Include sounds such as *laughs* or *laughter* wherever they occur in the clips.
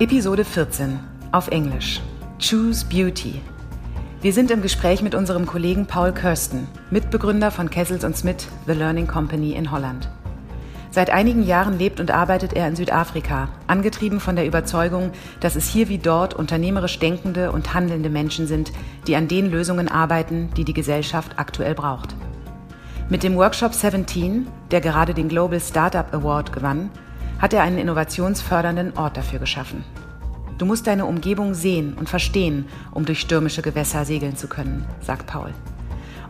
Episode 14 auf Englisch. Choose Beauty. Wir sind im Gespräch mit unserem Kollegen Paul Kirsten, Mitbegründer von Kessels Smith, The Learning Company in Holland. Seit einigen Jahren lebt und arbeitet er in Südafrika, angetrieben von der Überzeugung, dass es hier wie dort unternehmerisch denkende und handelnde Menschen sind, die an den Lösungen arbeiten, die die Gesellschaft aktuell braucht. Mit dem Workshop 17, der gerade den Global Startup Award gewann, hat er einen innovationsfördernden Ort dafür geschaffen. Du musst deine Umgebung sehen und verstehen, um durch stürmische Gewässer segeln zu können, sagt Paul.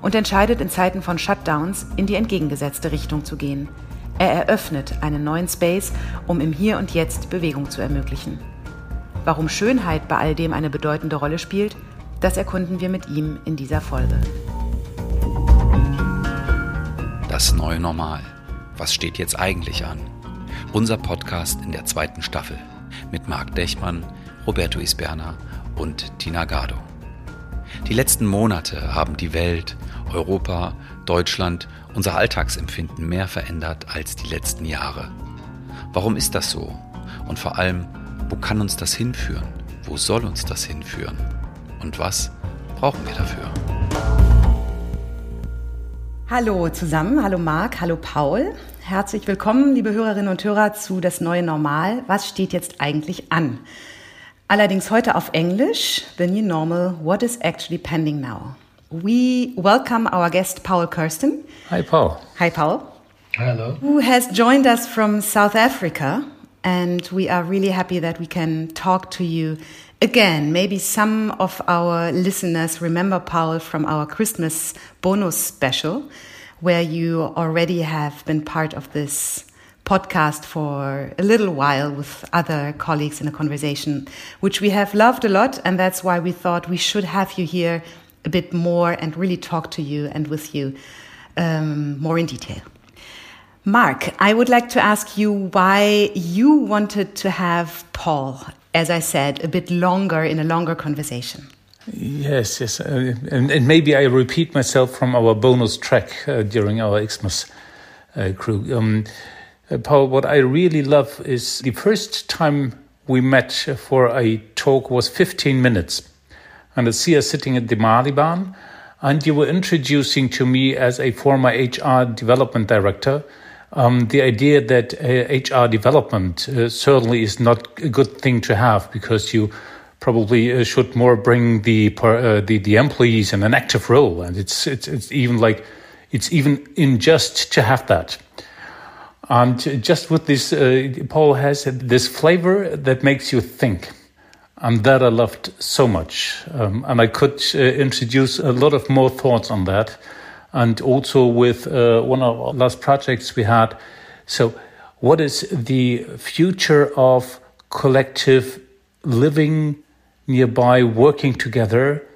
Und entscheidet in Zeiten von Shutdowns in die entgegengesetzte Richtung zu gehen. Er eröffnet einen neuen Space, um im Hier und Jetzt Bewegung zu ermöglichen. Warum Schönheit bei all dem eine bedeutende Rolle spielt, das erkunden wir mit ihm in dieser Folge. Das neue Normal. Was steht jetzt eigentlich an? Unser Podcast in der zweiten Staffel mit Marc Dechmann, Roberto Isberna und Tina Gado. Die letzten Monate haben die Welt, Europa, Deutschland, unser Alltagsempfinden mehr verändert als die letzten Jahre. Warum ist das so? Und vor allem, wo kann uns das hinführen? Wo soll uns das hinführen? Und was brauchen wir dafür? Hallo zusammen, hallo Marc, hallo Paul. Herzlich willkommen, liebe Hörerinnen und Hörer, zu Das neue Normal. Was steht jetzt eigentlich an? Allerdings heute auf Englisch, The New Normal, What is actually pending now? We welcome our guest Paul Kirsten. Hi, Paul. Hi, Paul. Hello. Who has joined us from South Africa. And we are really happy that we can talk to you again. Maybe some of our listeners remember Paul from our Christmas bonus special, where you already have been part of this podcast for a little while with other colleagues in a conversation, which we have loved a lot. And that's why we thought we should have you here a bit more and really talk to you and with you um, more in detail. Mark, I would like to ask you why you wanted to have Paul, as I said, a bit longer in a longer conversation. Yes, yes. Uh, and, and, maybe I repeat myself from our bonus track uh, during our Xmas uh, crew. Um, uh, Paul, what I really love is the first time we met for a talk was 15 minutes. And I see us sitting at the Maliebaan, and you were introducing to me as a former HR development director um, the idea that uh, HR development uh, certainly is not a good thing to have because you probably uh, should more bring the, uh, the the employees in an active role, and it's it's it's even like it's even unjust to have that. And just with this, uh, Paul has this flavor that makes you think. And that I loved so much. Um, and I could uh, introduce a lot of more thoughts on that and also with uh, one of our last projects we had. So, what is the future of collective living nearby, working together,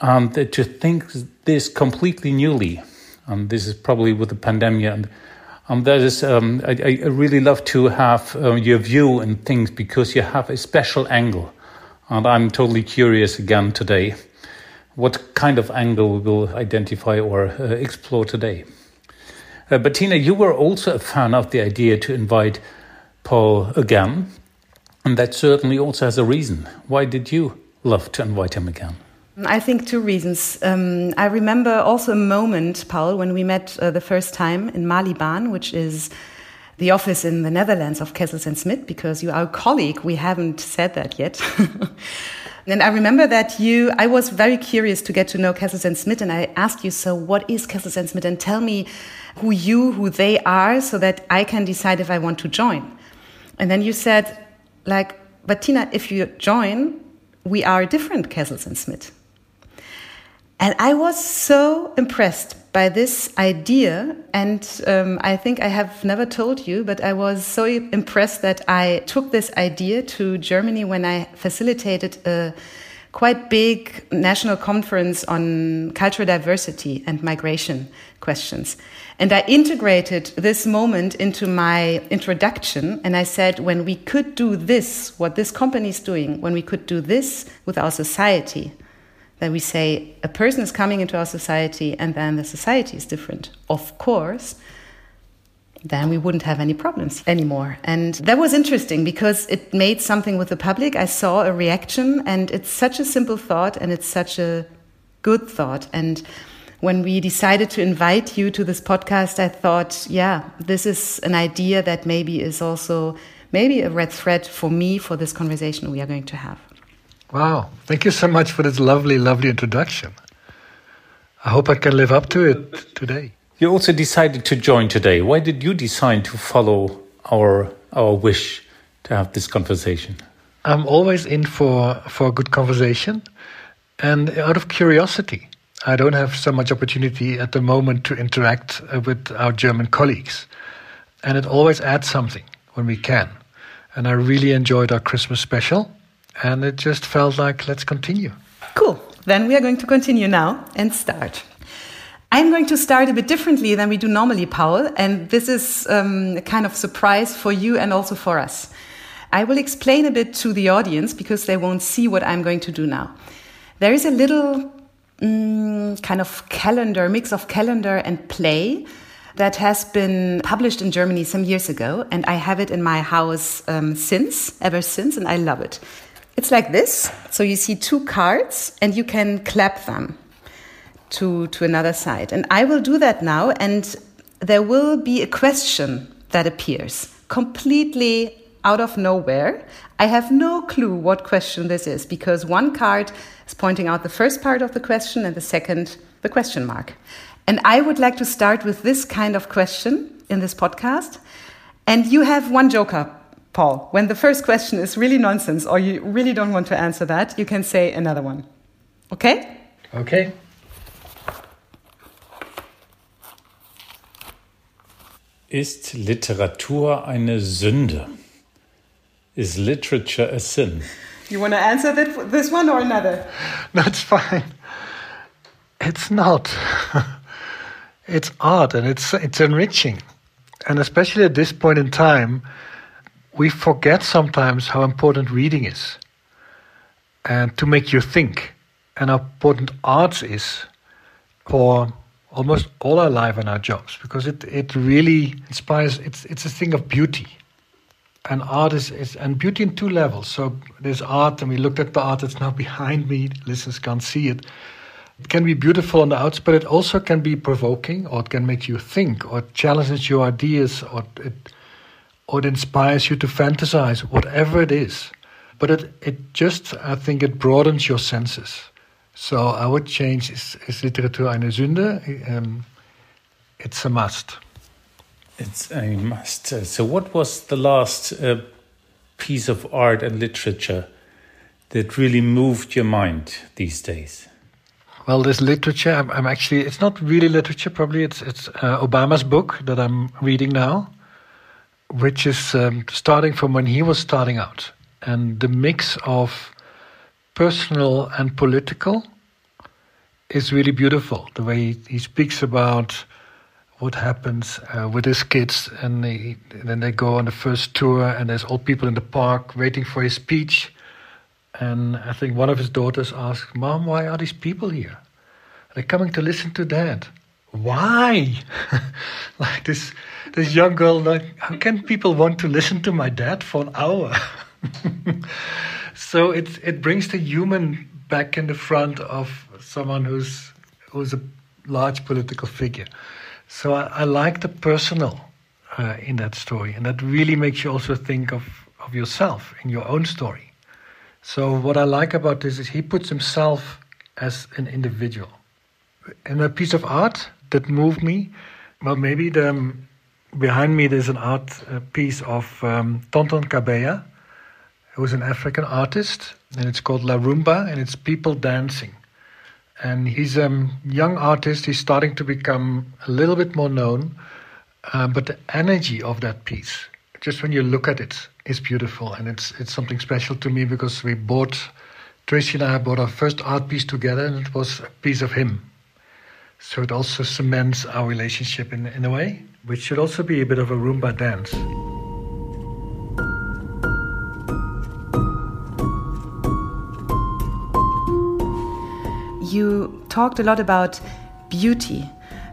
and to think this completely newly? And this is probably with the pandemic. And um, that is, um, I, I, really love to have uh, your view and things because you have a special angle. And I'm totally curious again today what kind of angle we will identify or uh, explore today. Uh, but Tina, you were also a fan of the idea to invite Paul again, and that certainly also has a reason. Why did you love to invite him again? I think two reasons. Um, I remember also a moment, Paul, when we met uh, the first time in Maliebaan, which is the office in the Netherlands of Kessels and Smit, because you are a colleague. We haven't said that yet. *laughs* And I remember that you, I was very curious to get to know Kessels and Smit, and I asked you, so what is Kessels and Smit? And tell me who you, who they are, so that I can decide if I want to join. And then you said, like, but Tina, if you join, we are different Kessels and Smit. And I was so impressed by this idea. And um, I think I have never told you, but I was so impressed that I took this idea to Germany when I facilitated a quite big national conference on cultural diversity and migration questions. And I integrated this moment into my introduction. And I said, when we could do this, what this company is doing, when we could do this with our society, that we say a person is coming into our society and then the society is different. Of course, then we wouldn't have any problems anymore. And that was interesting because it made something with the public. I saw a reaction, and it's such a simple thought, and it's such a good thought. And when we decided to invite you to this podcast, I thought, yeah, this is an idea that maybe is also maybe a red thread for me for this conversation we are going to have. Wow. Thank you so much for this lovely, lovely introduction. I hope I can live up to it today. You also decided to join today. Why did you decide to follow our our wish to have this conversation? I'm always in for for a good conversation and out of curiosity. I don't have so much opportunity at the moment to interact uh, with our German colleagues. And it always adds something when we can. And I really enjoyed our Christmas special and it just felt like let's continue. Cool. Then we are going to continue now and start. I'm going to start a bit differently than we do normally, Paul, and this is um, a kind of surprise for you and also for us. I will explain a bit to the audience because they won't see what I'm going to do now. There is a little mm, kind of calendar, mix of calendar and play that has been published in Germany some years ago, and I have it in my house um, since, ever since, and I love it. It's like this. So you see two cards, and you can clap them to, to another side. And I will do that now, and there will be a question that appears completely out of nowhere. I have no clue what question this is because one card is pointing out the first part of the question and the second, the question mark. And I would like to start with this kind of question in this podcast. And you have one joker, Paul. When the first question is really nonsense or you really don't want to answer that, you can say another one. Okay? Okay. Ist Literatur eine Sünde? Is literature a sin? You want to answer that, this one or another? *laughs* That's fine. It's not. *laughs* it's art and it's it's enriching. And especially at this point in time, we forget sometimes how important reading is. And to make you think and how important art is for almost all our life and our jobs because it, it really inspires it's it's a thing of beauty. And art is, is and beauty in two levels. So there's art and we looked at the art that's now *laughs* behind me. Listeners can't see it. It can be beautiful on the outside but it also can be provoking or it can make you think or challenges your ideas or it or it inspires you to fantasize whatever it is but it, it just i think it broadens your senses so I would change is, is Literatur eine Sünde? Um, it's a must. It's a must. So, what was the last uh, piece of art and literature that really moved your mind these days? Well, this literature, I'm, I'm actually, it's not really literature, probably it's, it's uh, Obama's book that I'm reading now, which is um, starting from when he was starting out. And the mix of personal and political is really beautiful. The way he, speaks about what happens uh, with his kids, and, they, and then they go on the first tour, and there's old people in the park waiting for his speech. And I think one of his daughters asked, "Mom, why are these people here? They're coming to listen to Dad. Why? *laughs* like this, this young girl. Like, how can people want to listen to my dad for an hour?" *laughs* so it it brings the human back in the front of someone who's who's a large political figure. So I, I like the personal uh, in that story, and that really makes you also think of of yourself in your own story. So what I like about this is he puts himself as an individual. And a piece of art that moved me, well, maybe the um, behind me there's an art uh, piece of um, Tonton Kabeya, who's an African artist, and it's called La Rumba, and it's people dancing. And he's a young artist. He's starting to become a little bit more known. Uh, but the energy of that piece, just when you look at it, is beautiful. And it's, it's something special to me because we bought, Tracy and I bought our first art piece together, and it was a piece of him. So it also cements our relationship in, in a way, which should also be a bit of a rumba dance. you talked a lot about beauty,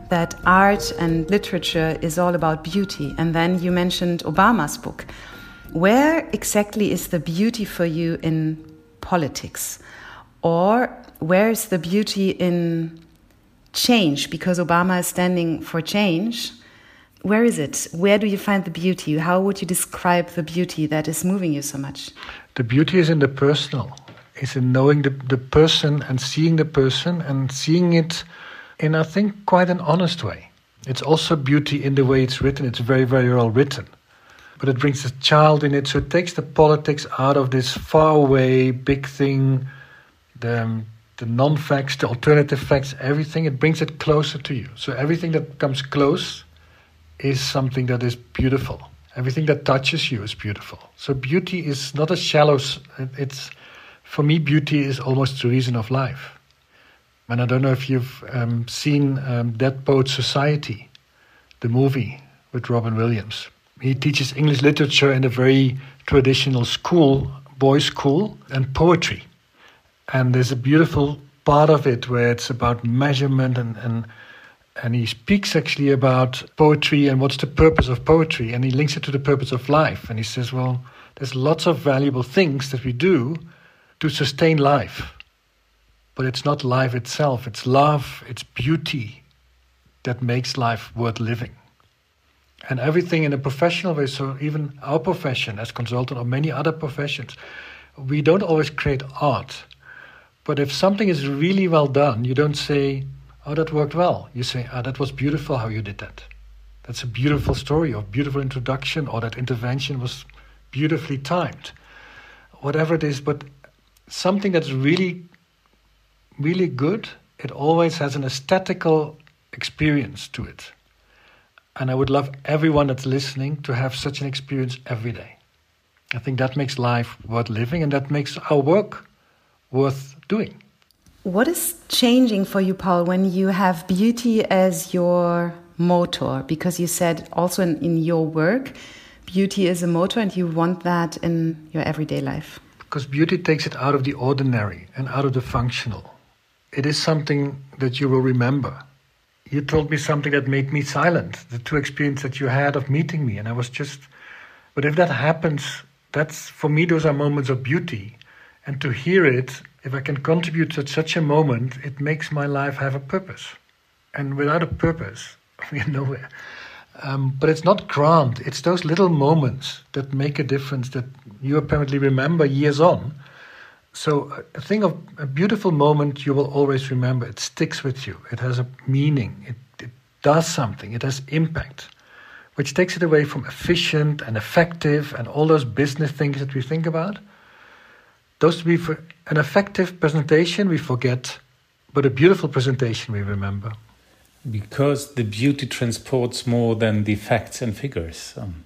that art and literature is all about beauty. And then you mentioned Obama's book. Where exactly is the beauty for you in politics? Or where is the beauty in change? Because Obama is standing for change. Where is it? Where do you find the beauty? How would you describe the beauty that is moving you so much? The beauty is in the personal, It's in knowing the, the person and seeing the person and seeing it in, I think, quite an honest way. It's also beauty in the way it's written. It's very, very well written. But it brings a child in it, so it takes the politics out of this far away big thing, the, the non facts, the alternative facts, everything. It brings it closer to you. So everything that comes close is something that is beautiful. Everything that touches you is beautiful. So beauty is not a shallow. It's for me, beauty is almost the reason of life. And I don't know if you've um, seen um, Dead Poet Society, the movie with Robin Williams. He teaches English literature in a very traditional school, boys' school, and poetry. And there's a beautiful part of it where it's about measurement and, and and he speaks actually about poetry and what's the purpose of poetry and he links it to the purpose of life and he says well there's lots of valuable things that we do to sustain life but it's not life itself, it's love, it's beauty that makes life worth living. And everything in a professional way, so even our profession as consultant or many other professions, we don't always create art. But if something is really well done, you don't say, oh, that worked well. You say, oh, that was beautiful how you did that. That's a beautiful story or beautiful introduction or that intervention was beautifully timed. Whatever it is, but something that's really really good, it always has an aesthetical experience to it. And I would love everyone that's listening to have such an experience every day. I think that makes life worth living and that makes our work worth doing. What is changing for you, Paul, when you have beauty as your motor? Because you said also in, in your work, beauty is a motor and you want that in your everyday life. Because beauty takes it out of the ordinary and out of the functional it is something that you will remember. You told me something that made me silent, the two experiences that you had of meeting me. And I was just, but if that happens, that's, for me, those are moments of beauty. And to hear it, if I can contribute at such a moment, it makes my life have a purpose. And without a purpose, *laughs* we are nowhere. Um, but it's not grand, it's those little moments that make a difference that you apparently remember years on so a thing of a beautiful moment you will always remember. It sticks with you. It has a meaning. It, it does something. It has impact, which takes it away from efficient and effective and all those business things that we think about. Those to be for an effective presentation we forget, but a beautiful presentation we remember. Because the beauty transports more than the facts and figures. Um,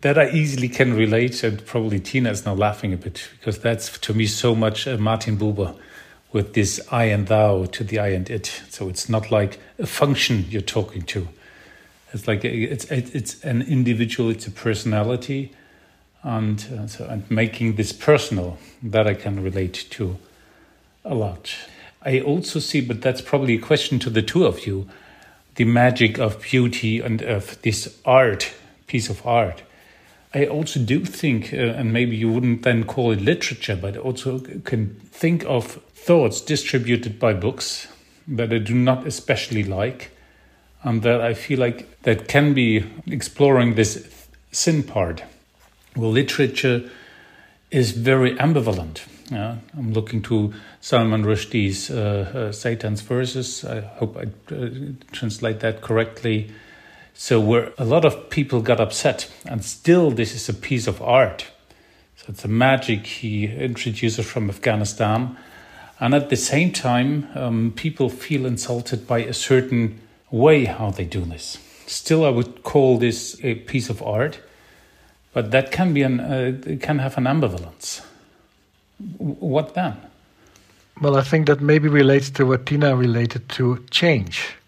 that I easily can relate, and probably Tina is now laughing a bit because that's to me so much uh, Martin Buber with this I and thou to the I and it. So it's not like a function you're talking to. It's like a, it's it's an individual. It's a personality, and uh, so and making this personal that I can relate to a lot. I also see, but that's probably a question to the two of you, the magic of beauty and of this art, piece of art I also do think, uh, and maybe you wouldn't then call it literature, but also can think of thoughts distributed by books that I do not especially like, and that I feel like that can be exploring this sin part. Well, literature is very ambivalent. Yeah? I'm looking to Salman Rushdie's uh, uh, Satan's Verses. I hope I uh, translate that correctly so where a lot of people got upset, and still this is a piece of art. So it's a magic he introduces from Afghanistan, and at the same time, um, people feel insulted by a certain way how they do this. Still, I would call this a piece of art, but that can be an uh, can have an ambivalence. What then? Well, I think that maybe relates to what Tina related to change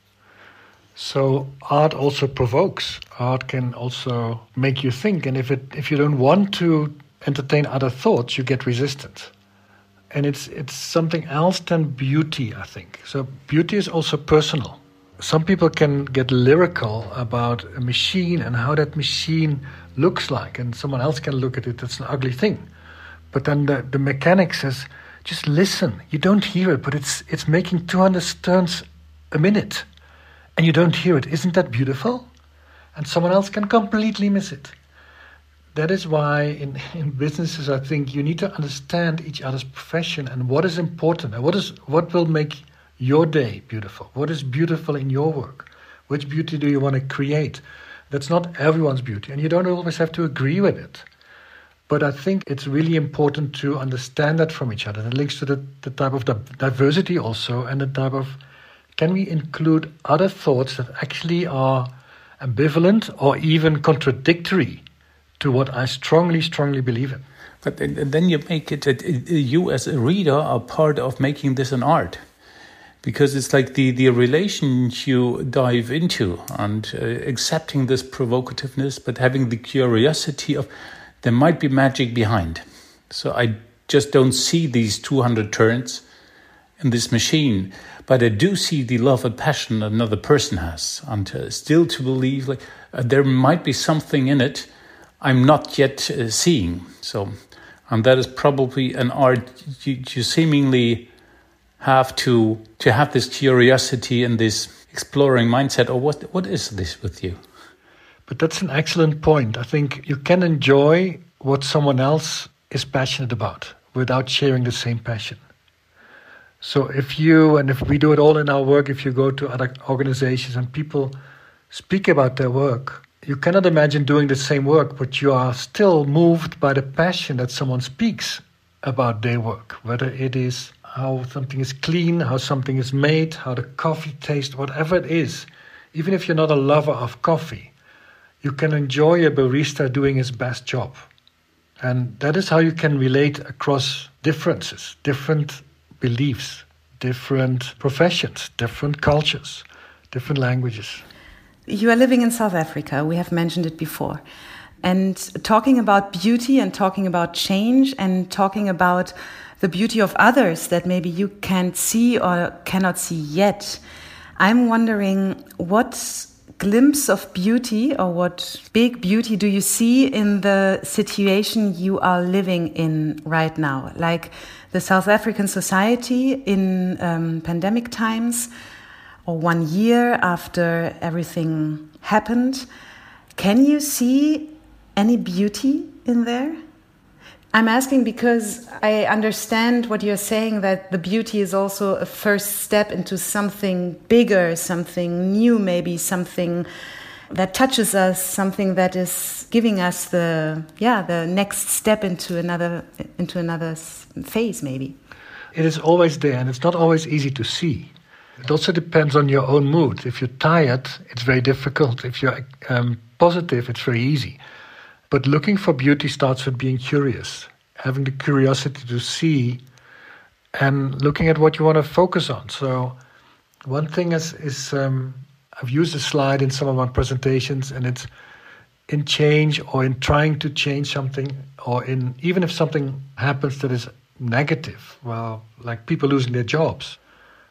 so art also provokes. Art can also make you think, and if it if you don't want to entertain other thoughts, you get resistant. And it's it's something else than beauty, I think. So beauty is also personal. Some people can get lyrical about a machine and how that machine looks like, and someone else can look at it, that's an ugly thing. But then the, the mechanic says, just listen. You don't hear it, but it's, it's making 200 turns a minute, and you don't hear it. Isn't that beautiful? And someone else can completely miss it. That is why in, *laughs* in businesses, I think you need to understand each other's profession and what is important and what is what will make your day beautiful? What is beautiful in your work? Which beauty do you want to create? That's not everyone's beauty, and you don't always have to agree with it. But I think it's really important to understand that from each other. And it links to the, the type of diversity also, and the type of can we include other thoughts that actually are ambivalent or even contradictory to what I strongly, strongly believe in. But then you make it, you as a reader are part of making this an art because it's like the the relation you dive into and uh, accepting this provocativeness but having the curiosity of there might be magic behind. So i just don't see these 200 turns in this machine but i do see the love and passion another person has. And uh, still to believe like uh, there might be something in it i'm not yet uh, seeing. So and that is probably an art you, you seemingly have to to have this curiosity and this exploring mindset or what what is this with you? But that's an excellent point. I think you can enjoy what someone else is passionate about without sharing the same passion. So if you and if we do it all in our work if you go to other organizations and people speak about their work you cannot imagine doing the same work but you are still moved by the passion that someone speaks about their work whether it is how something is clean, how something is made, how the coffee tastes, whatever it is. Even if you're not a lover of coffee, you can enjoy a barista doing his best job. And that is how you can relate across differences, different beliefs, different professions, different cultures, different languages. You are living in South Africa. We have mentioned it before. And talking about beauty and talking about change and talking about the beauty of others that maybe you can't see or cannot see yet. I'm wondering what glimpse of beauty or what big beauty do you see in the situation you are living in right now? Like the South African society in um, pandemic times or one year after everything happened. Can you see any beauty in there? I'm asking because I understand what you're saying that the beauty is also a first step into something bigger, something new, maybe something that touches us, something that is giving us the yeah the next step into another into another phase, maybe. It is always there, and it's not always easy to see. It also depends on your own mood. If you're tired, it's very difficult. If you're um, positive, it's very easy. But looking for beauty starts with being curious, having the curiosity to see and looking at what you want to focus on. So, one thing is, is um, I've used a slide in some of my presentations, and it's in change or in trying to change something, or in even if something happens that is negative, well, like people losing their jobs,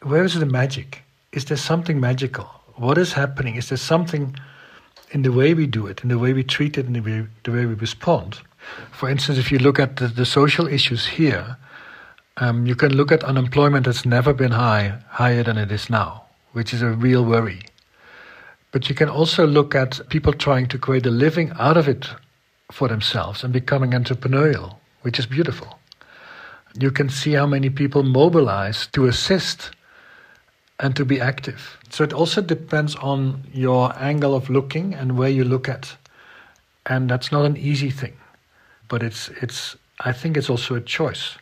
where is the magic? Is there something magical? What is happening? Is there something in the way we do it, in the way we treat it, in the way, the way we respond. For instance, if you look at the, the social issues here, um, you can look at unemployment that's never been high, higher than it is now, which is a real worry. But you can also look at people trying to create a living out of it for themselves and becoming entrepreneurial, which is beautiful. You can see how many people mobilize to assist and to be active. So it also depends on your angle of looking and where you look at. And that's not an easy thing. But it's it's I think it's also a choice.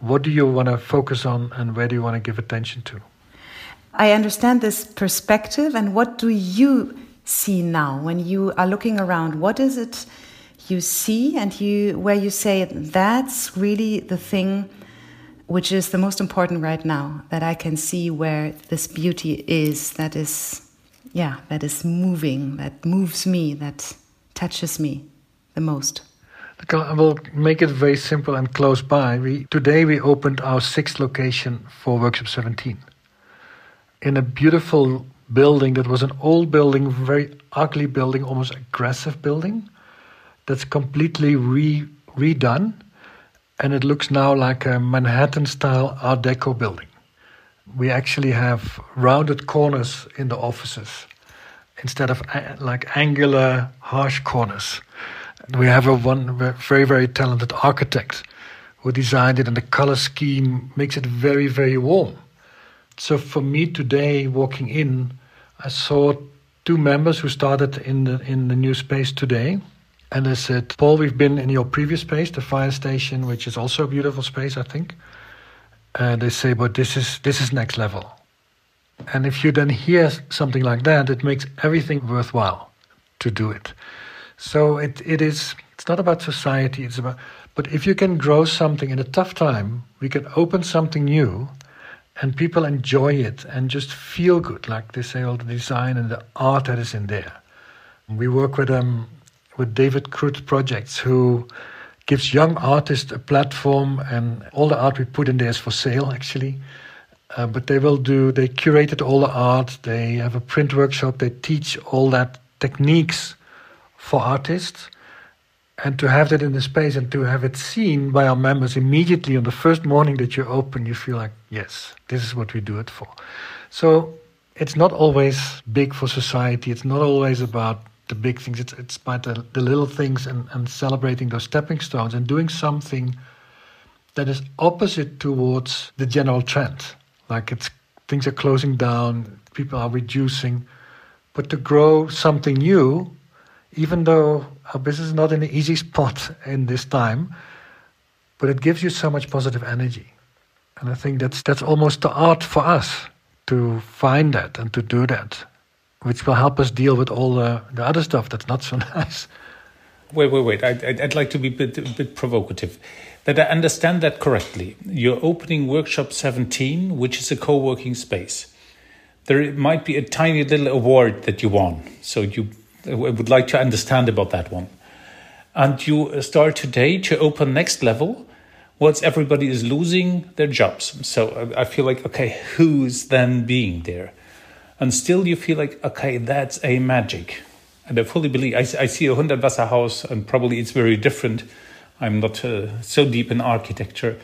What do you want to focus on and where do you want to give attention to? I understand this perspective and what do you see now when you are looking around? What is it you see and you where you say that's really the thing which is the most important right now that I can see where this beauty is that is yeah that is moving that moves me that touches me the most. I will make it very simple and close by. We, today we opened our sixth location for Workshop 17 in a beautiful building that was an old building, very ugly building, almost aggressive building, that's completely re- redone, and it looks now like a Manhattan-style Art Deco building. We actually have rounded corners in the offices instead of uh, like angular, harsh corners. We have a one very, very talented architect who designed it, and the color scheme makes it very, very warm. So for me today, walking in, I saw two members who started in the in the new space today, and they said, "Paul, we've been in your previous space, the fire station, which is also a beautiful space, I think." And they say, "But this is this is next level." And if you then hear something like that, it makes everything worthwhile to do it. So it, it is it's not about society, it's about but if you can grow something in a tough time, we can open something new and people enjoy it and just feel good, like they say all the design and the art that is in there. We work with um with David Krut Projects who gives young artists a platform and all the art we put in there is for sale actually uh, but they will do, they curated all the art, they have a print workshop, they teach all that techniques for artists. And to have that in the space and to have it seen by our members immediately on the first morning that you open, you feel like, yes, this is what we do it for. So it's not always big for society, it's not always about the big things, it's, it's about the, the little things and, and celebrating those stepping stones and doing something that is opposite towards the general trend like it's things are closing down, people are reducing. But to grow something new, even though our business is not in an easy spot *laughs* in this time, but it gives you so much positive energy. And I think that's that's almost the art for us to find that and to do that, which will help us deal with all the, the other stuff that's not so *laughs* nice. Wait, wait, wait. I, would like to be a bit, a bit provocative that I understand that correctly. You're opening Workshop 17, which is a co working space. There might be a tiny little award that you won. So you I would like to understand about that one. And you start today to open next level once everybody is losing their jobs. So I feel like, okay, who's then being there? And still you feel like, okay, that's a magic. And I fully believe, I, I see a Hundertwasser house and probably it's very different I'm not uh, so deep in architecture.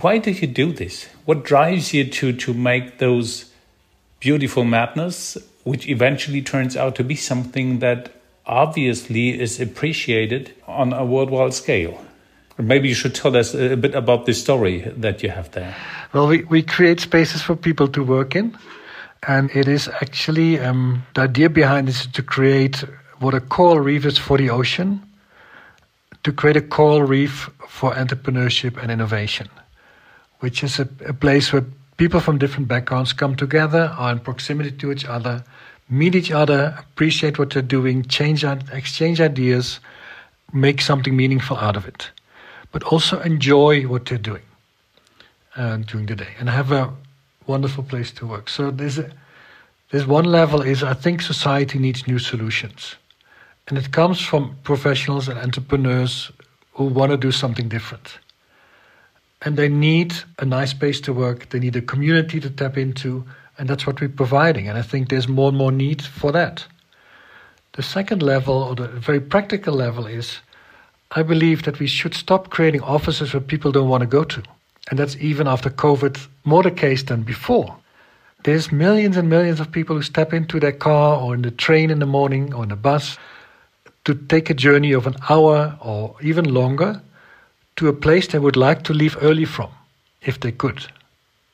Why do you do this? What drives you to to make those beautiful madness, which eventually turns out to be something that obviously is appreciated on a worldwide scale? Maybe you should tell us a bit about the story that you have there. Well, we, we create spaces for people to work in. And it is actually um, the idea behind this is to create what a coral reef is for the ocean to create a coral reef for entrepreneurship and innovation, which is a, a place where people from different backgrounds come together, are in proximity to each other, meet each other, appreciate what they're doing, change, exchange ideas, make something meaningful out of it, but also enjoy what they're doing uh, during the day. And have a wonderful place to work. So there's a, there's one level is I think society needs new solutions. And it comes from professionals and entrepreneurs who want to do something different. And they need a nice place to work, they need a community to tap into, and that's what we're providing. And I think there's more and more need for that. The second level, or the very practical level, is I believe that we should stop creating offices where people don't want to go to. And that's even after COVID more the case than before. There's millions and millions of people who step into their car or in the train in the morning or in the bus to take a journey of an hour or even longer to a place they would like to leave early from, if they could.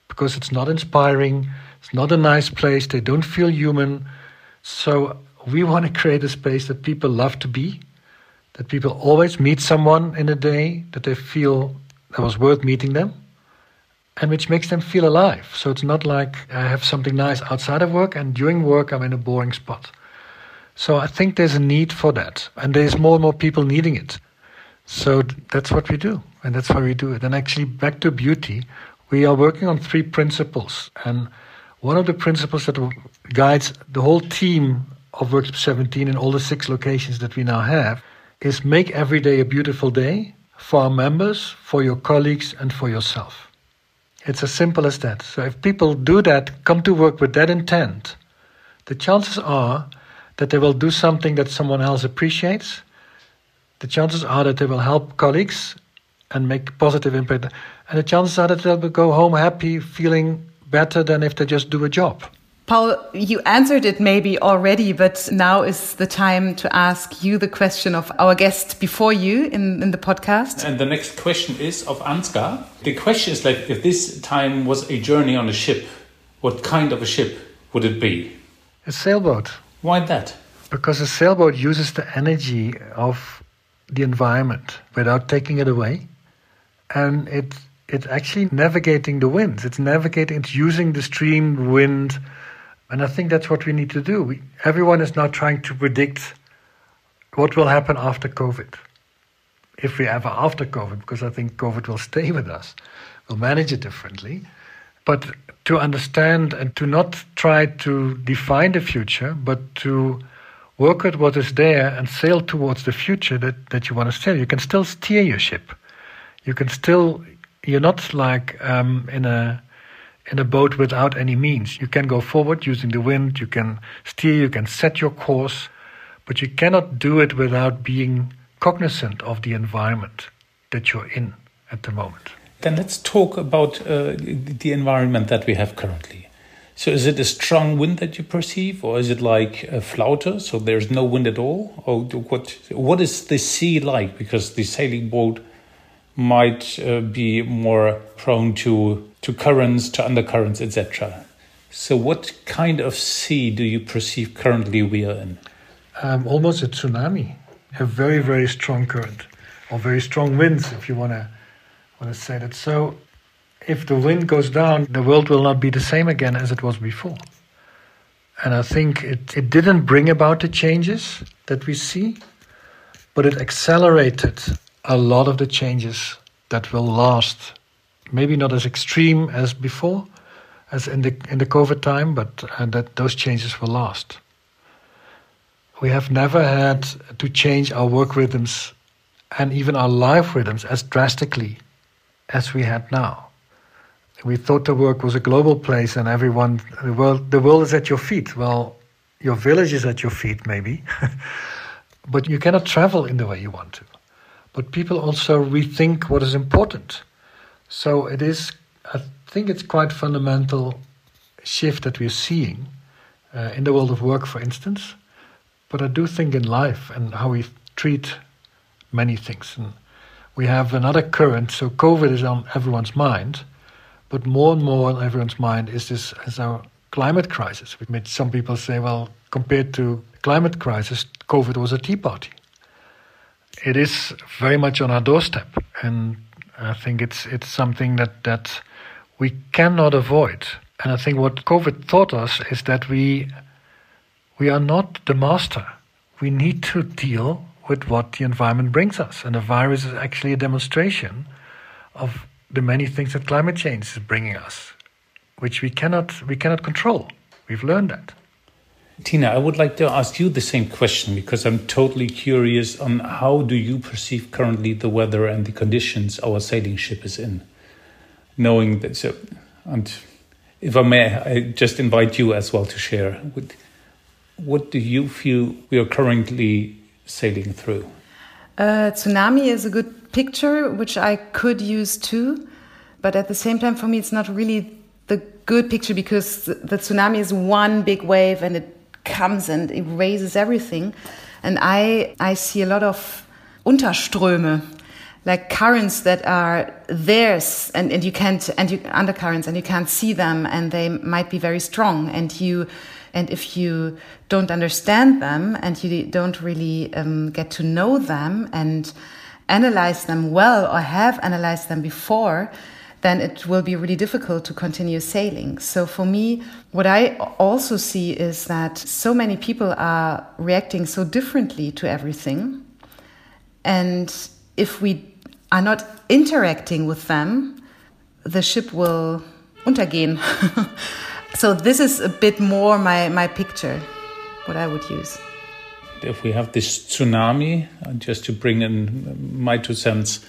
Because it's not inspiring, it's not a nice place, they don't feel human. So we want to create a space that people love to be, that people always meet someone in a day that they feel that was worth meeting them, and which makes them feel alive. So it's not like I have something nice outside of work and during work I'm in a boring spot. So I think there's a need for that, and there's more and more people needing it. So that's what we do, and that's why we do it. And actually, back to beauty, we are working on three principles, and one of the principles that guides the whole team of Workshop 17 in all the six locations that we now have is make every day a beautiful day for our members, for your colleagues, and for yourself. It's as simple as that. So if people do that, come to work with that intent, the chances are that they will do something that someone else appreciates. The chances are that they will help colleagues and make positive impact. And the chances are that they'll go home happy, feeling better than if they just do a job. Paul, you answered it maybe already, but now is the time to ask you the question of our guest before you in, in the podcast. And the next question is of Ansgar. The question is like if this time was a journey on a ship, what kind of a ship would it be? A sailboat. Why that? Because a sailboat uses the energy of the environment without taking it away. And it it's actually navigating the winds. It's navigating, it's using the stream, wind, and I think that's what we need to do. We, everyone is now trying to predict what will happen after COVID. If we ever after COVID, because I think COVID will stay with us. We'll manage it differently. But to understand and to not try to define the future, but to work at what is there and sail towards the future that, that you want to sail. You can still steer your ship. You can still, you're not like um, in a in a boat without any means. You can go forward using the wind, you can steer, you can set your course, but you cannot do it without being cognizant of the environment that you're in at the moment. Then let's talk about uh, the environment that we have currently. So, is it a strong wind that you perceive, or is it like a flouter, so there's no wind at all? Or what? What is the sea like? Because the sailing boat might uh, be more prone to to currents, to undercurrents, etc. So, what kind of sea do you perceive currently we are in? Um, almost a tsunami, a very very strong current, or very strong winds, if you want to want to say that. So, if the wind goes down, the world will not be the same again as it was before. And I think it, it didn't bring about the changes that we see, but it accelerated a lot of the changes that will last maybe not as extreme as before, as in the in the COVID time, but uh, that those changes will last. We have never had to change our work rhythms and even our life rhythms as drastically as we had now. We thought the work was a global place and everyone the world the world is at your feet. Well, your village is at your feet maybe. *laughs* but you cannot travel in the way you want to. But people also rethink what is important so it is, I think it's quite fundamental shift that we're seeing uh, in the world of work, for instance. But I do think in life and how we treat many things. And we have another current. So COVID is on everyone's mind, but more and more on everyone's mind is this as our climate crisis. We made some people say, well, compared to climate crisis, COVID was a tea party. It is very much on our doorstep, and I think it's it's something that that we cannot avoid. And I think what COVID taught us is that we we are not the master. We need to deal with what the environment brings us. And the virus is actually a demonstration of the many things that climate change is bringing us, which we cannot we cannot control. We've learned that. Tina, I would like to ask you the same question because I'm totally curious on how do you perceive currently the weather and the conditions our sailing ship is in, knowing that. So, and if I may, I just invite you as well to share. What, what do you feel we are currently sailing through? Uh, tsunami is a good picture, which I could use too, but at the same time, for me, it's not really the good picture because the tsunami is one big wave and it comes and erases everything. And I, I see a lot of Unterströme, like currents that are theirs and, and you can't, and you, undercurrents and you can't see them and they might be very strong and you, and if you don't understand them and you don't really um, get to know them and analyze them well or have analyzed them before, then it will be really difficult to continue sailing. So for me, what I also see is that so many people are reacting so differently to everything. And if we are not interacting with them, the ship will untergehen. *laughs* so this is a bit more my, my picture, what I would use. If we have this tsunami, just to bring in my two cents,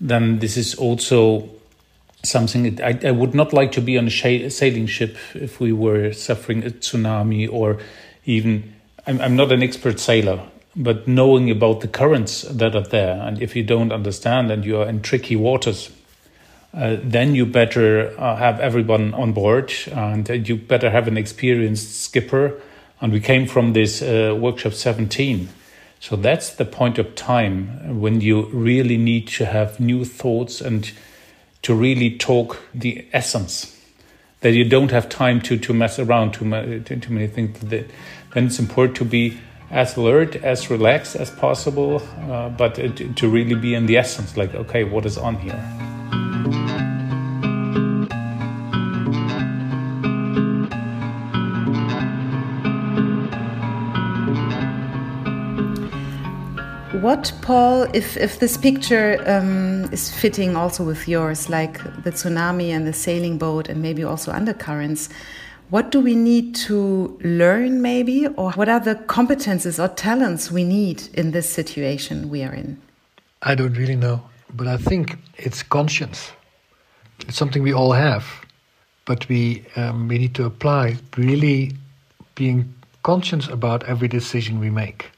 then this is also something. I, I would not like to be on a sailing ship if we were suffering a tsunami or even I'm, I'm not an expert sailor but knowing about the currents that are there and if you don't understand and you are in tricky waters uh, then you better uh, have everyone on board and uh, you better have an experienced skipper. And we came from this uh, workshop 17 so that's the point of time when you really need to have new thoughts and to really talk the essence. That you don't have time to, to mess around too, much, too many things. Then it's important to be as alert, as relaxed as possible, uh, but to really be in the essence like, okay, what is on here? What, Paul, if, if this picture um, is fitting also with yours, like the tsunami and the sailing boat and maybe also undercurrents, what do we need to learn maybe? Or what are the competences or talents we need in this situation we are in? I don't really know, but I think it's conscience. It's something we all have, but we, um, we need to apply really being conscious about every decision we make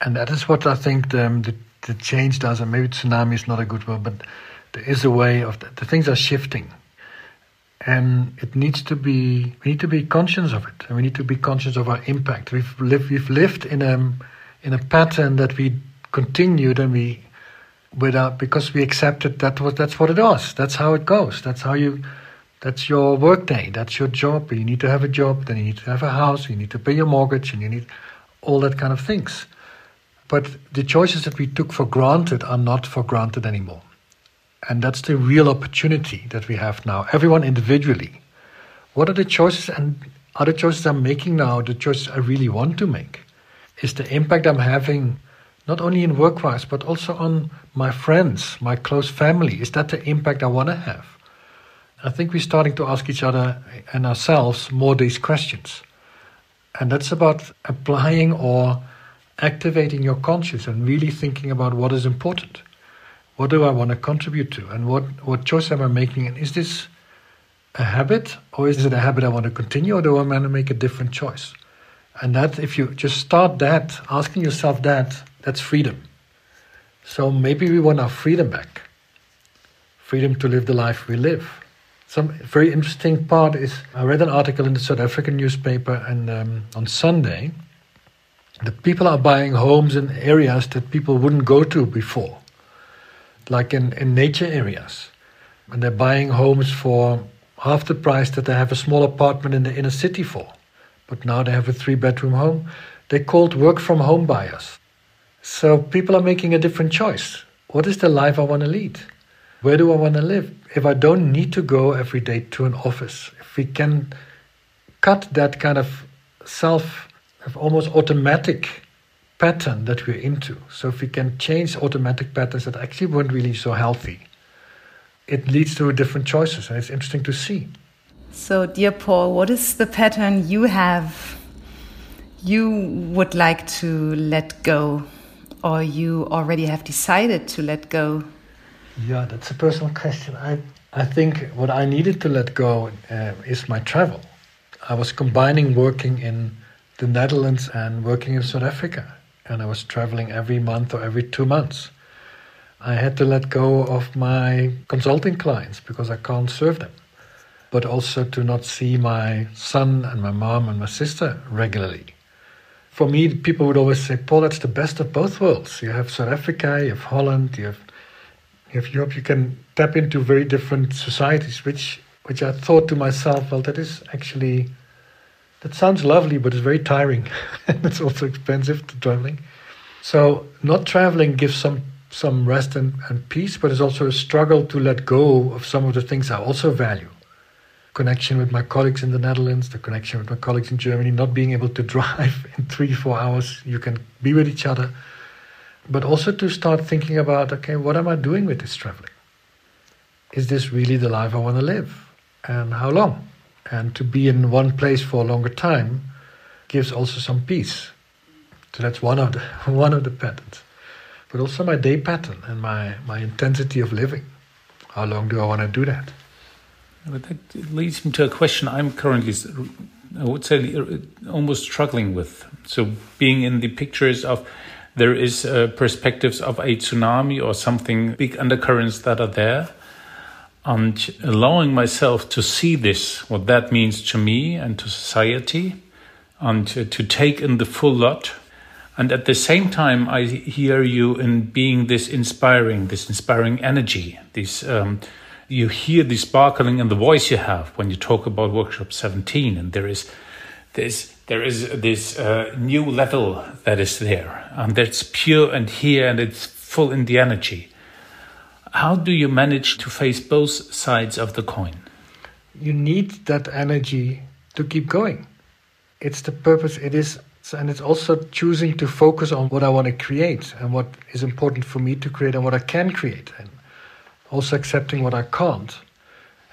and that is what I think the, um, the, the change does. And maybe tsunami is not a good word, but there is a way of the, the things are shifting, and it needs to be. We need to be conscious of it, and we need to be conscious of our impact. We've lived. We've lived in a in a pattern that we continued, and we without because we accepted that was that's what it was. That's how it goes. That's how you. That's your work day. That's your job. You need to have a job. Then you need to have a house. You need to pay your mortgage, and you need all that kind of things. But the choices that we took for granted are not for granted anymore. And that's the real opportunity that we have now, everyone individually. What are the choices and are the choices I'm making now the choices I really want to make? Is the impact I'm having not only in work wise, but also on my friends, my close family? Is that the impact I want to have? I think we're starting to ask each other and ourselves more these questions. And that's about applying or activating your conscious and really thinking about what is important. What do I want to contribute to? And what, what choice am I making? And is this a habit or is it a habit I want to continue or do I want to make a different choice? And that, if you just start that, asking yourself that, that's freedom. So maybe we want our freedom back freedom to live the life we live. Some very interesting part is I read an article in the South African newspaper and um, on Sunday the people are buying homes in areas that people wouldn't go to before, like in, in nature areas. And they're buying homes for half the price that they have a small apartment in the inner city for. But now they have a three bedroom home. They're called work from home buyers. So people are making a different choice. What is the life I want to lead? Where do I want to live? If I don't need to go every day to an office, if we can cut that kind of self almost automatic pattern that we're into. So if we can change automatic patterns that actually weren't really so healthy, it leads to different choices, and it's interesting to see. So, dear Paul, what is the pattern you have you would like to let go, or you already have decided to let go? Yeah, that's a personal question. I I think what I needed to let go uh, is my travel. I was combining working in the Netherlands and working in South Africa. And I was traveling every month or every two months. I had to let go of my consulting clients because I can't serve them, but also to not see my son and my mom and my sister regularly. For me, people would always say, Paul, that's the best of both worlds. You have South Africa, you have Holland, you have, you have Europe. You can tap into very different societies, which, which I thought to myself, well, that is actually that sounds lovely, but it's very tiring. *laughs* and it's also expensive to traveling. So not traveling gives some some rest and, and peace, but it's also a struggle to let go of some of the things I also value. Connection with my colleagues in the Netherlands, the connection with my colleagues in Germany, not being able to *laughs* drive in three, four hours, you can be with each other. But also to start thinking about, okay, what am I doing with this traveling? Is this really the life I want to live? And how long? And to be in one place for a longer time gives also some peace. So that's one of the *laughs* one of the patterns. But also my day pattern and my, my intensity of living. How long do I want to do that? But that leads me to a question I'm currently, I would say, almost struggling with. So, being in the pictures of there is uh, perspectives of a tsunami or something big undercurrents that are there, and allowing myself to see this, what that means to me and to society, and to, to take in the full lot. And at the same time, I hear you in being this inspiring, this inspiring energy, this. Um, you hear the sparkling in the voice you have when you talk about workshop 17 and there is this there is this uh, new level that is there and that's pure and here and it's full in the energy how do you manage to face both sides of the coin you need that energy to keep going it's the purpose it is and it's also choosing to focus on what i want to create and what is important for me to create and what i can create and also accepting what I can't.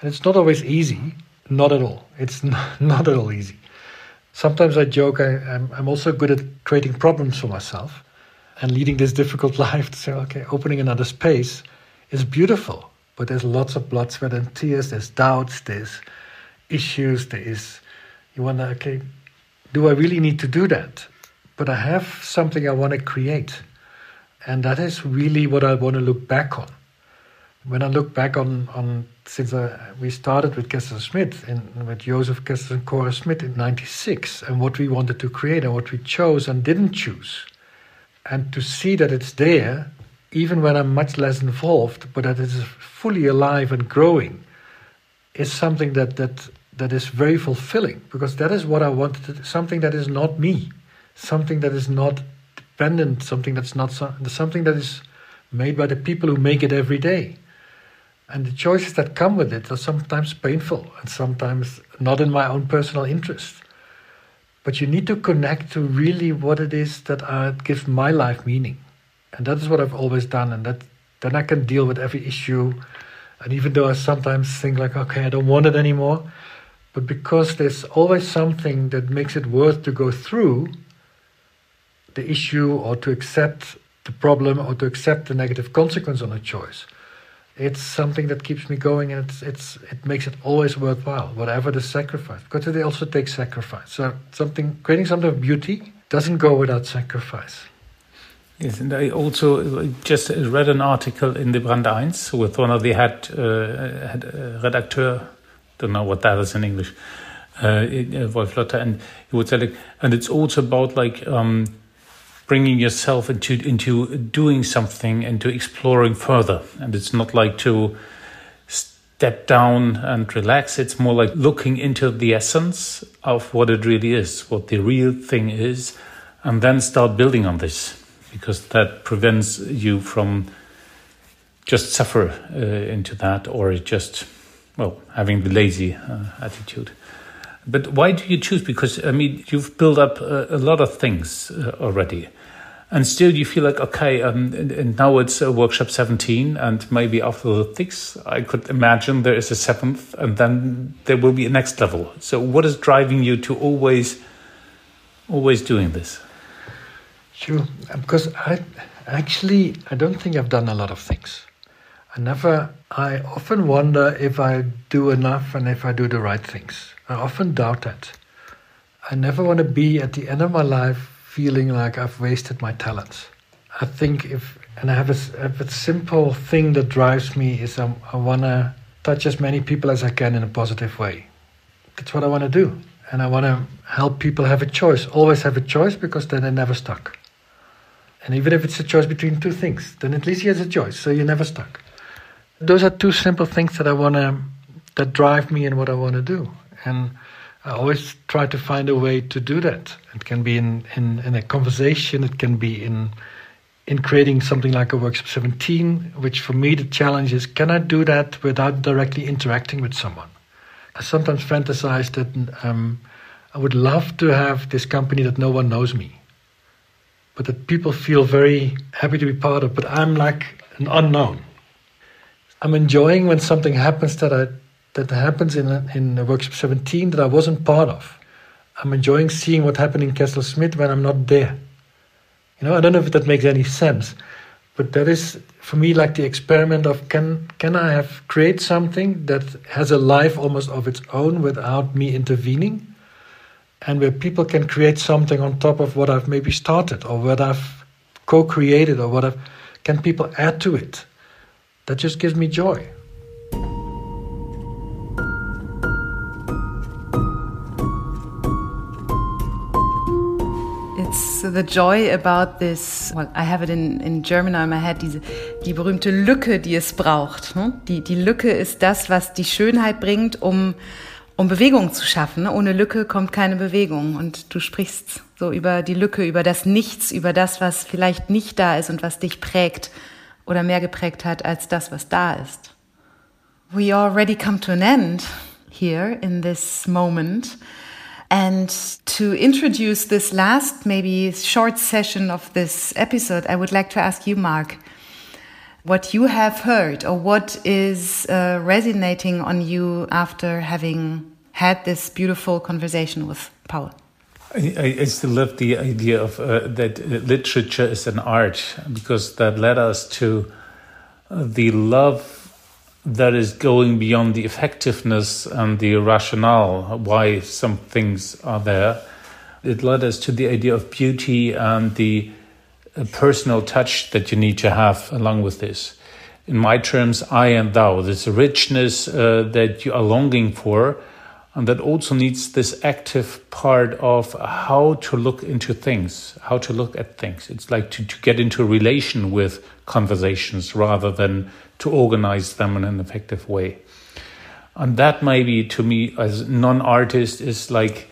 And it's not always easy, not at all. It's *laughs* not, at all easy. Sometimes I joke I, am I'm, I'm also good at creating problems for myself and leading this difficult *laughs* life to say, okay, opening another space is beautiful, but there's lots of blood, sweat, and tears, there's doubts, there's issues, there is, you wonder, okay, do I really need to do that? But I have something I want to create. And that is really what I want to look back on when I look back on, on since I, we started with Kessels Smit and with Joseph Kessels and Cora Smit in 96 and what we wanted to create and what we chose and didn't choose. And to see that it's there, even when I'm much less involved, but that it is fully alive and growing, is something that, that, that is very fulfilling because that is what I wanted, to, something that is not me, something that is not dependent, something that's not something that is made by the people who make it every day and the choices that come with it are sometimes painful and sometimes not in my own personal interest. But you need to connect to really what it is that uh, gives my life meaning. And that is what I've always done. And that then I can deal with every issue. And even though I sometimes think like, okay, I don't want it anymore, but because there's always something that makes it worth to go through the issue or to accept the problem or to accept the negative consequence on a choice it's something that keeps me going and it's, it's it makes it always worthwhile whatever the sacrifice because it also takes sacrifice so something creating something of beauty doesn't go without sacrifice yes and i also just read an article in the brand eins with one of the head, uh, head uh, redacteur don't know what that is in english uh, uh wolf lotter and he would say like and it's also about like um, bringing yourself into into doing something and to exploring further. And it's not like to step down and relax it's more like looking into the essence of what it really is what the real thing is and then start building on this because that prevents you from just suffer uh, into that or just well having the lazy uh, attitude but why do you choose? Because I mean, you've built up a, a lot of things uh, already, and still you feel like okay, um, and, and, now it's a workshop seventeen, and maybe after the six, I could imagine there is a seventh, and then there will be a next level. So, what is driving you to always, always doing this? Sure, um, because I actually I don't think I've done a lot of things. I never. I often wonder if I do enough and if I do the right things. I often doubt that. I never want to be at the end of my life feeling like I've wasted my talents. I think if, and I have a, have a simple thing that drives me is I, I want to touch as many people as I can in a positive way. That's what I want to do. And I want to help people have a choice, always have a choice because then they're never stuck. And even if it's a choice between two things, then at least he has a choice, so you're never stuck. Those are two simple things that I want to, that drive me in what I want to do. And I always try to find a way to do that. It can be in, in, in a conversation, it can be in in creating something like a workshop 17, which for me the challenge is can I do that without directly interacting with someone? I sometimes fantasize that um, I would love to have this company that no one knows me, but that people feel very happy to be part of, but I'm like an unknown. I'm enjoying when something happens that I that happens in in workshop 17 that I wasn't part of. I'm enjoying seeing what happened in Kessels Smit when I'm not there. You know, I don't know if that makes any sense, but that is for me like the experiment of can can I have create something that has a life almost of its own without me intervening, and where people can create something on top of what I've maybe started or what I've co-created or what I've can people add to it? That just gives me joy. It's the joy about this, well, I have it in, in German in my head, diese, die berühmte Lücke, die es braucht. Ne? Die, die Lücke ist das, was die Schönheit bringt, um, um Bewegung zu schaffen. Ne? Ohne Lücke kommt keine Bewegung. Und du sprichst so über die Lücke, über das Nichts, über das, was vielleicht nicht da ist und was dich prägt oder mehr geprägt hat als das, was da ist. We already come to an end here in this moment. And to introduce this last, maybe short session of this episode, I would like to ask you, Mark, what you have heard or what is uh, resonating on you after having had this beautiful conversation with Paul. I, I still love the idea of uh, that literature is an art because that led us to uh, the love that is going beyond the effectiveness and the rationale why some things are there. It led us to the idea of beauty and the personal touch that you need to have along with this. In my terms, I and thou, this richness uh, that you are longing for, and that also needs this active part of how to look into things, how to look at things. It's like to, to get into a relation with conversations rather than to organize them in an effective way. And that maybe to me as non-artist is like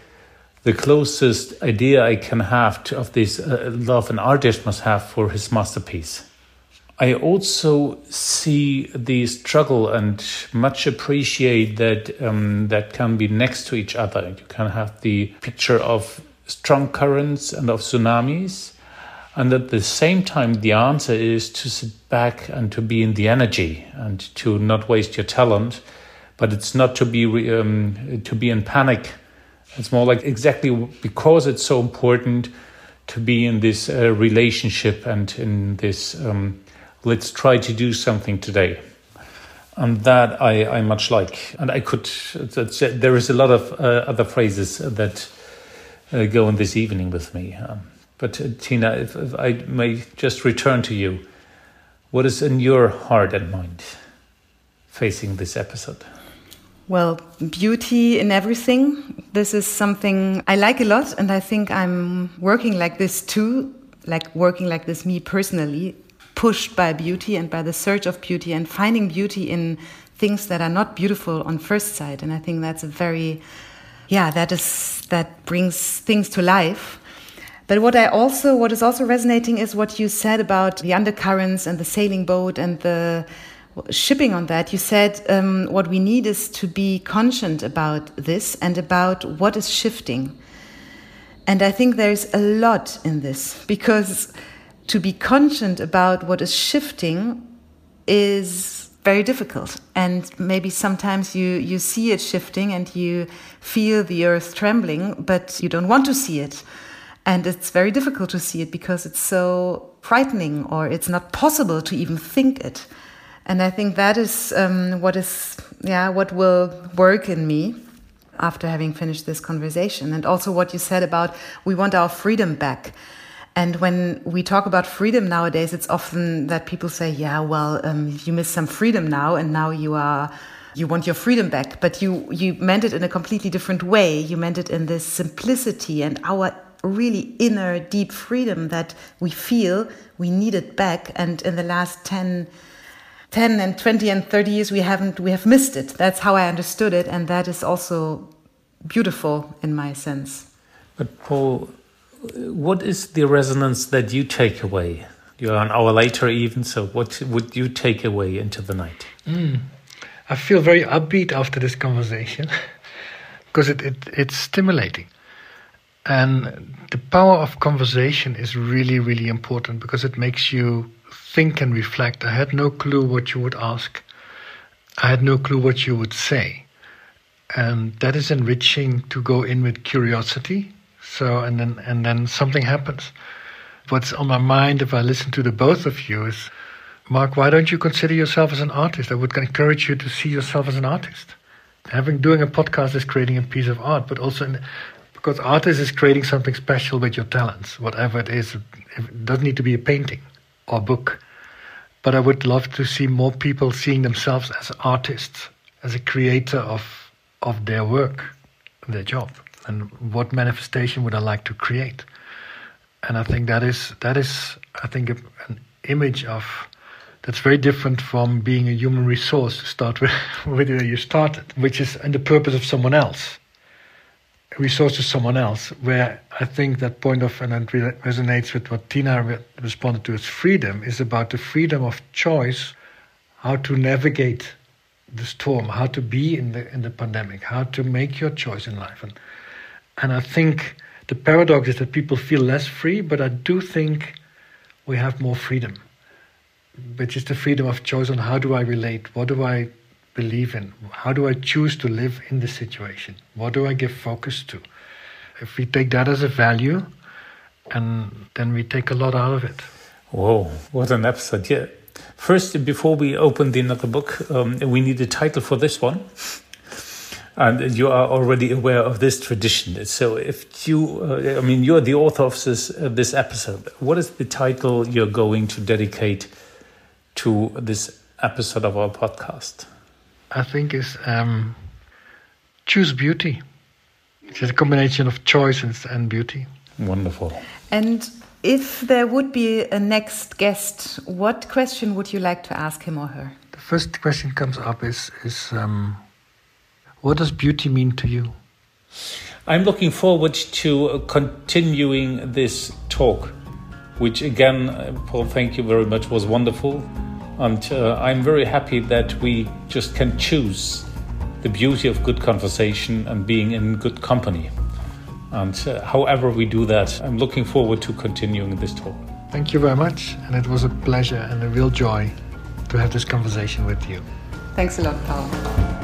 the closest idea I can have to, of this uh, love an artist must have for his masterpiece. I also see the struggle and much appreciate that um, that can be next to each other. You can have the picture of strong currents and of tsunamis, and at the same time, the answer is to sit back and to be in the energy and to not waste your talent. But it's not to be um, to be in panic. It's more like exactly because it's so important to be in this uh, relationship and in this. Um, let's try to do something today, and that I, I much like. And I could. There is a lot of uh, other phrases that uh, go in this evening with me. Um, but uh, Tina, if, if I may just return to you, what is in your heart and mind facing this episode? Well, beauty in everything. This is something I like a lot, and I think I'm working like this too, like working like this me personally, pushed by beauty and by the search of beauty and finding beauty in things that are not beautiful on first sight. And I think that's a very, yeah, that is that brings things to life. But what I also, what is also resonating is what you said about the undercurrents and the sailing boat and the shipping on that. You said um, what we need is to be conscient about this and about what is shifting. And I think there's a lot in this because to be conscient about what is shifting is very difficult. And maybe sometimes you, you see it shifting and you feel the earth trembling, but you don't want to see it. And it's very difficult to see it because it's so frightening or it's not possible to even think it. And I think that is um, what is, yeah, what will work in me after having finished this conversation. And also what you said about we want our freedom back. And when we talk about freedom nowadays, it's often that people say, yeah, well, um, you miss some freedom now and now you are you want your freedom back but you you meant it in a completely different way you meant it in this simplicity and our really inner deep freedom that we feel we need it back and in the last 10 10 and 20 and 30 years we haven't we have missed it. That's how i understood it and that is also beautiful in my sense. But paul what is the resonance that you take away? You're an hour later even so what would you take away into the night? Mm. i feel very upbeat after this conversation *laughs* because it, it, it's stimulating. And the power of conversation is really, really important because it makes you think and reflect. I had no clue what you would ask, I had no clue what you would say. And that is enriching to go in with curiosity. So, and then, and then something happens. What's on my mind if I listen to the both of you is, Mark, why don't you consider yourself as an artist? I would encourage you to see yourself as an artist. Having doing a podcast is creating a piece of art, but also in, because artist is creating something special with your talents, whatever it is. It doesn't need to be a painting or book. But I would love to see more people seeing themselves as artists, as a creator of of their work, their job, and what manifestation would I like to create? And I think that is that is I think an image of that's very different from being a human resource to start *laughs* with, with where you started, which is and the purpose of someone else resource to someone else, where I think that point of, and it resonates with what Tina re- responded to as freedom, is about the freedom of choice, how to navigate the storm, how to be in the in the pandemic, how to make your choice in life. And and I think the paradox is that people feel less free, but I do think we have more freedom, which is the freedom of choice on how do I relate, what do I believe in? How do I choose to live in this situation? What do I give focus to? If we take that as a value, and then we take a lot out of it. Whoa, what an episode! Yeah. First, before we open the another book, um, we need a title for this one. And you are already aware of this tradition. So, if you, uh, I mean, you're the author of this uh, this episode. What is the title you're going to dedicate to this episode of our podcast? I think is um, choose beauty. It's a combination of choice and, and beauty. Wonderful. And if there would be a next guest, what question would you like to ask him or her? The first question comes up is is um, what does beauty mean to you? I'm looking forward to continuing this talk, which again, Paul, thank you very much, was wonderful. And uh, I'm very happy that we just can choose the beauty of good conversation and being in good company. And uh, however we do that, I'm looking forward to continuing this talk. Thank you very much. And it was a pleasure and a real joy to have this conversation with you. Thanks a lot, Paul.